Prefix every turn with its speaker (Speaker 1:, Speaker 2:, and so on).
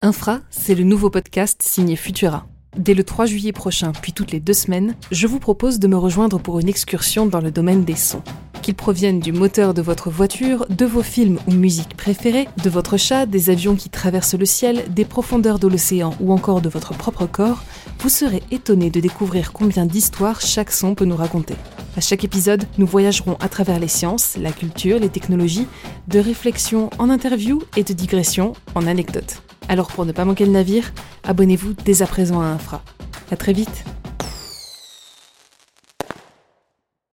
Speaker 1: Infra, c'est le nouveau podcast signé Futura. Dès le 3 juillet prochain, puis toutes les deux semaines, je vous propose de me rejoindre pour une excursion dans le domaine des sons. Qu'ils proviennent du moteur de votre voiture, de vos films ou musiques préférés, de votre chat, des avions qui traversent le ciel, des profondeurs de l'océan ou encore de votre propre corps, vous serez étonné de découvrir combien d'histoires chaque son peut nous raconter. À chaque épisode, nous voyagerons à travers les sciences, la culture, les technologies, de réflexions en interview et de digressions en anecdotes. Alors pour ne pas manquer le navire, abonnez-vous dès à présent à Infra. A très vite